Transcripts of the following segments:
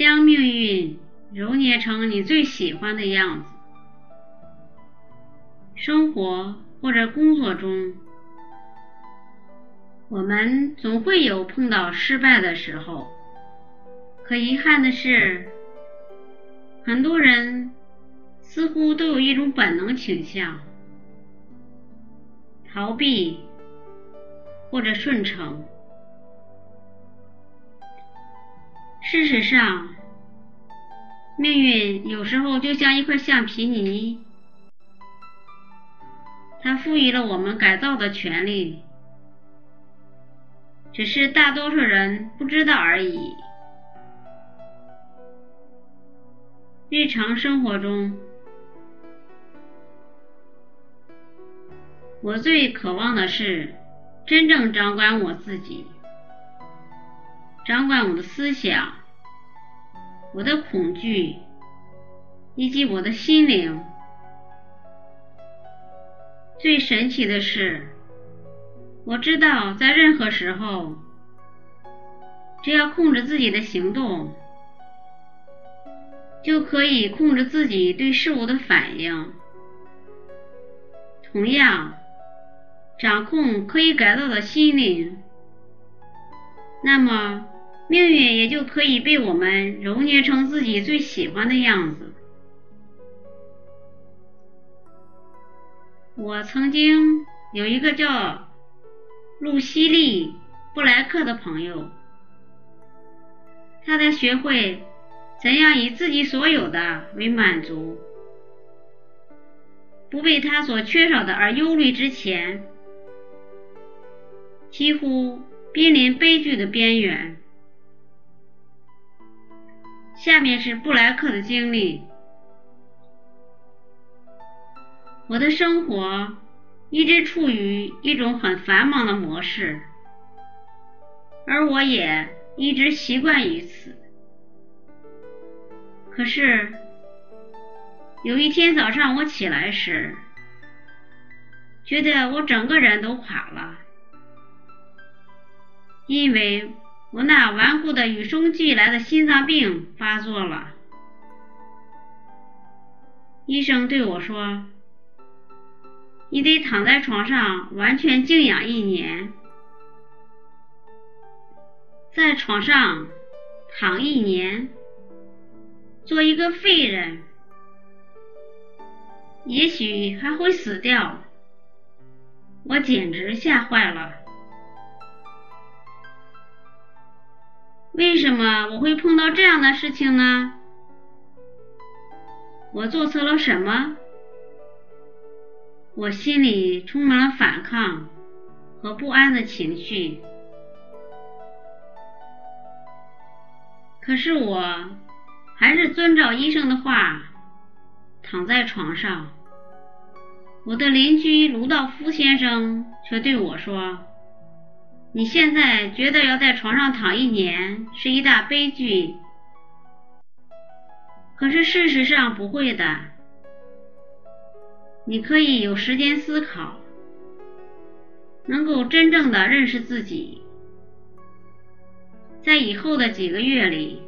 将命运揉捏成你最喜欢的样子。生活或者工作中，我们总会有碰到失败的时候。可遗憾的是，很多人似乎都有一种本能倾向，逃避或者顺承。事实上，命运有时候就像一块橡皮泥，它赋予了我们改造的权利，只是大多数人不知道而已。日常生活中，我最渴望的是真正掌管我自己，掌管我的思想、我的恐惧以及我的心灵。最神奇的是，我知道在任何时候，只要控制自己的行动。就可以控制自己对事物的反应。同样，掌控可以改造的心灵，那么命运也就可以被我们揉捏成自己最喜欢的样子。我曾经有一个叫露西利·布莱克的朋友，他在学会。怎样以自己所有的为满足，不为他所缺少的而忧虑之前，几乎濒临悲剧的边缘。下面是布莱克的经历：我的生活一直处于一种很繁忙的模式，而我也一直习惯于此。可是，有一天早上我起来时，觉得我整个人都垮了，因为我那顽固的与生俱来的心脏病发作了。医生对我说：“你得躺在床上完全静养一年，在床上躺一年。”做一个废人，也许还会死掉。我简直吓坏了。为什么我会碰到这样的事情呢？我做错了什么？我心里充满了反抗和不安的情绪。可是我。还是遵照医生的话，躺在床上。我的邻居卢道夫先生却对我说：“你现在觉得要在床上躺一年是一大悲剧，可是事实上不会的。你可以有时间思考，能够真正的认识自己，在以后的几个月里。”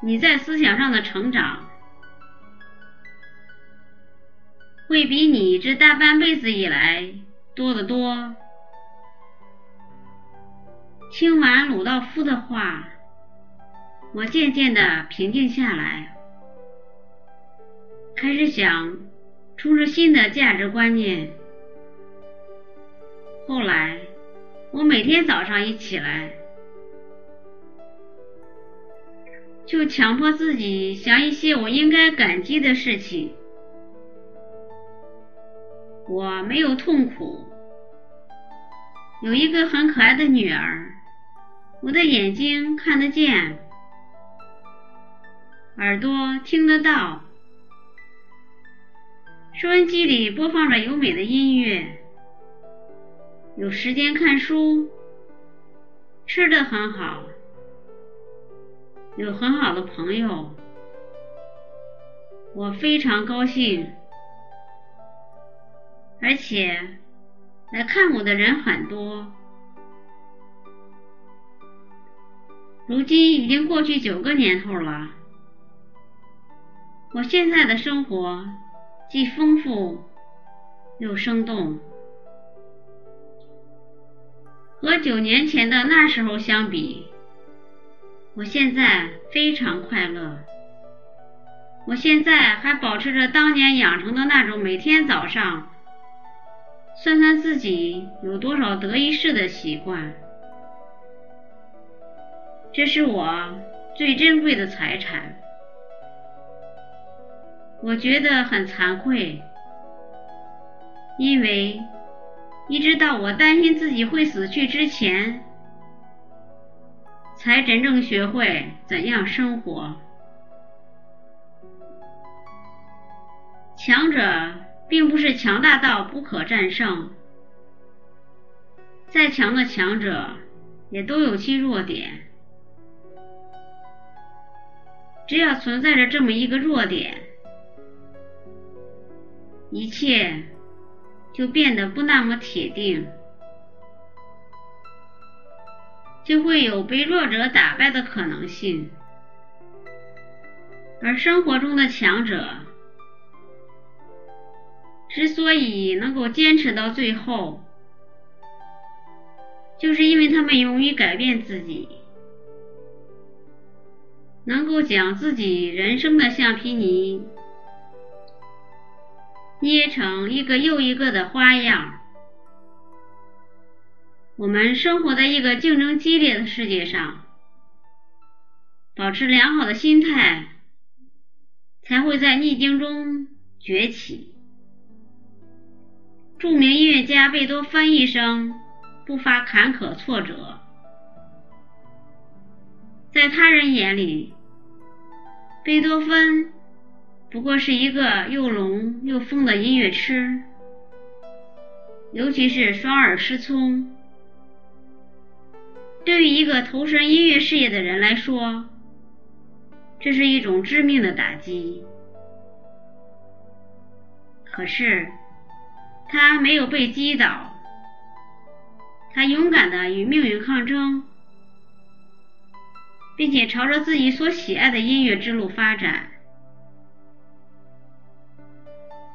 你在思想上的成长，会比你这大半辈子以来多得多。听完鲁道夫的话，我渐渐的平静下来，开始想充实新的价值观念。后来，我每天早上一起来。就强迫自己想一些我应该感激的事情。我没有痛苦，有一个很可爱的女儿，我的眼睛看得见，耳朵听得到，收音机里播放着优美的音乐，有时间看书，吃的很好。有很好的朋友，我非常高兴，而且来看我的人很多。如今已经过去九个年头了，我现在的生活既丰富又生动，和九年前的那时候相比，我现在非常快乐。我现在还保持着当年养成的那种每天早上算算自己有多少得一事的习惯。这是我最珍贵的财产，我觉得很惭愧，因为一直到我担心自己会死去之前，才真正学会怎样生活。强者并不是强大到不可战胜，再强的强者也都有其弱点。只要存在着这么一个弱点，一切就变得不那么铁定，就会有被弱者打败的可能性。而生活中的强者之所以能够坚持到最后，就是因为他们勇于改变自己。能够将自己人生的橡皮泥捏成一个又一个的花样。我们生活在一个竞争激烈的世界上，保持良好的心态，才会在逆境中崛起。著名音乐家贝多芬一生不乏坎坷挫折。在他人眼里，贝多芬不过是一个又聋又疯的音乐痴，尤其是双耳失聪。对于一个投身音乐事业的人来说，这是一种致命的打击。可是他没有被击倒，他勇敢的与命运抗争。并且朝着自己所喜爱的音乐之路发展。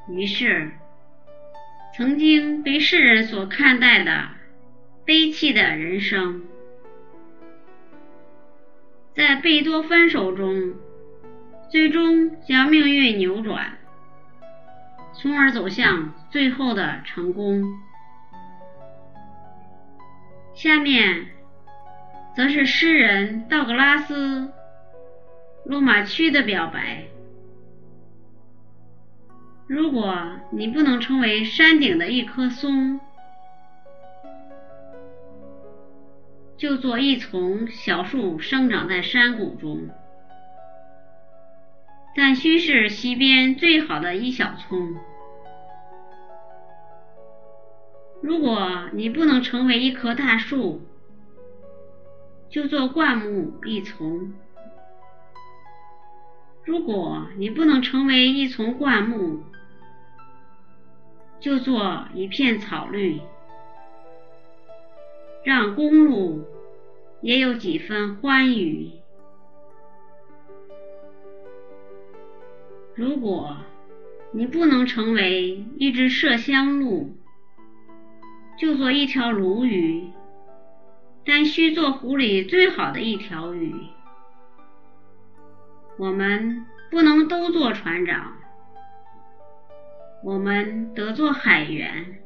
于是，曾经被世人所看待的悲戚的人生，在贝多芬手中，最终将命运扭转，从而走向最后的成功。下面。则是诗人道格拉斯·洛马区的表白：如果你不能成为山顶的一棵松，就做一丛小树生长在山谷中，但须是溪边最好的一小丛。如果你不能成为一棵大树，就做灌木一丛。如果你不能成为一丛灌木，就做一片草绿，让公路也有几分欢愉。如果你不能成为一只麝香鹿，就做一条鲈鱼。但须做湖里最好的一条鱼。我们不能都做船长，我们得做海员。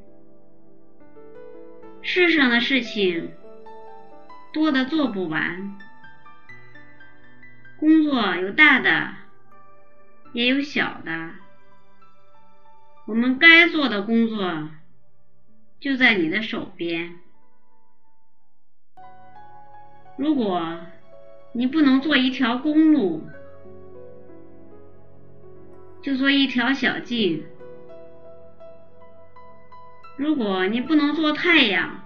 世上的事情多的做不完，工作有大的，也有小的。我们该做的工作就在你的手边。如果你不能做一条公路，就做一条小径；如果你不能做太阳，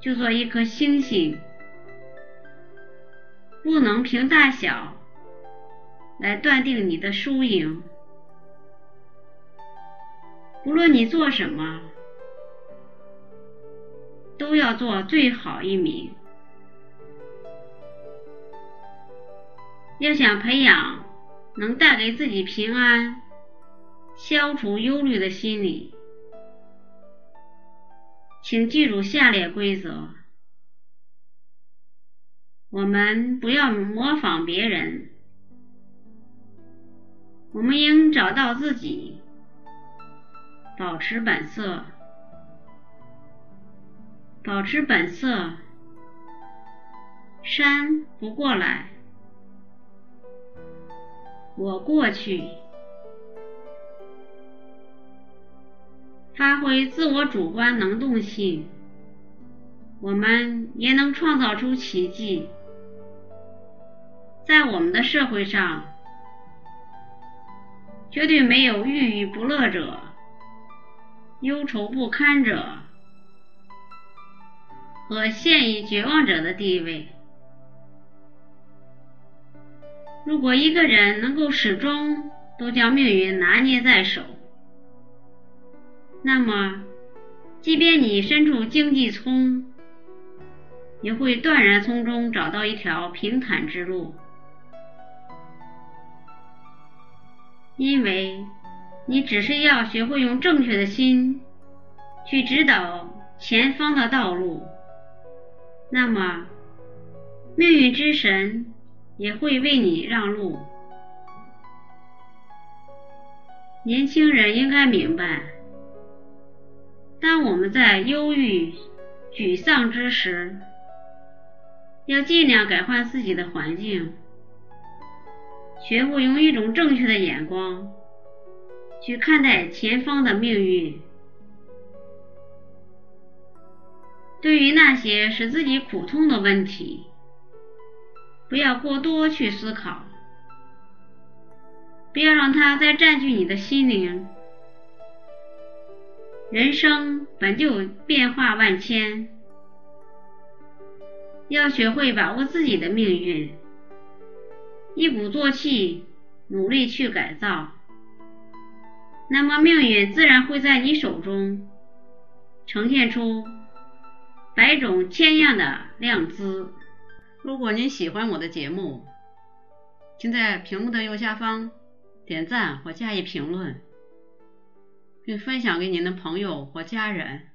就做一颗星星。不能凭大小来断定你的输赢。无论你做什么。都要做最好一名。要想培养能带给自己平安、消除忧虑的心理，请记住下列规则：我们不要模仿别人，我们应找到自己，保持本色，保持本色。山不过来。我过去，发挥自我主观能动性，我们也能创造出奇迹。在我们的社会上，绝对没有郁郁不乐者、忧愁不堪者和陷于绝望者的地位。如果一个人能够始终都将命运拿捏在手，那么，即便你身处荆棘丛，也会断然从中找到一条平坦之路，因为你只是要学会用正确的心去指导前方的道路，那么，命运之神。也会为你让路。年轻人应该明白，当我们在忧郁、沮丧之时，要尽量改换自己的环境，学会用一种正确的眼光去看待前方的命运。对于那些使自己苦痛的问题，不要过多去思考，不要让它再占据你的心灵。人生本就变化万千，要学会把握自己的命运，一鼓作气，努力去改造，那么命运自然会在你手中呈现出百种千样的靓姿。如果您喜欢我的节目，请在屏幕的右下方点赞或加以评论，并分享给您的朋友或家人。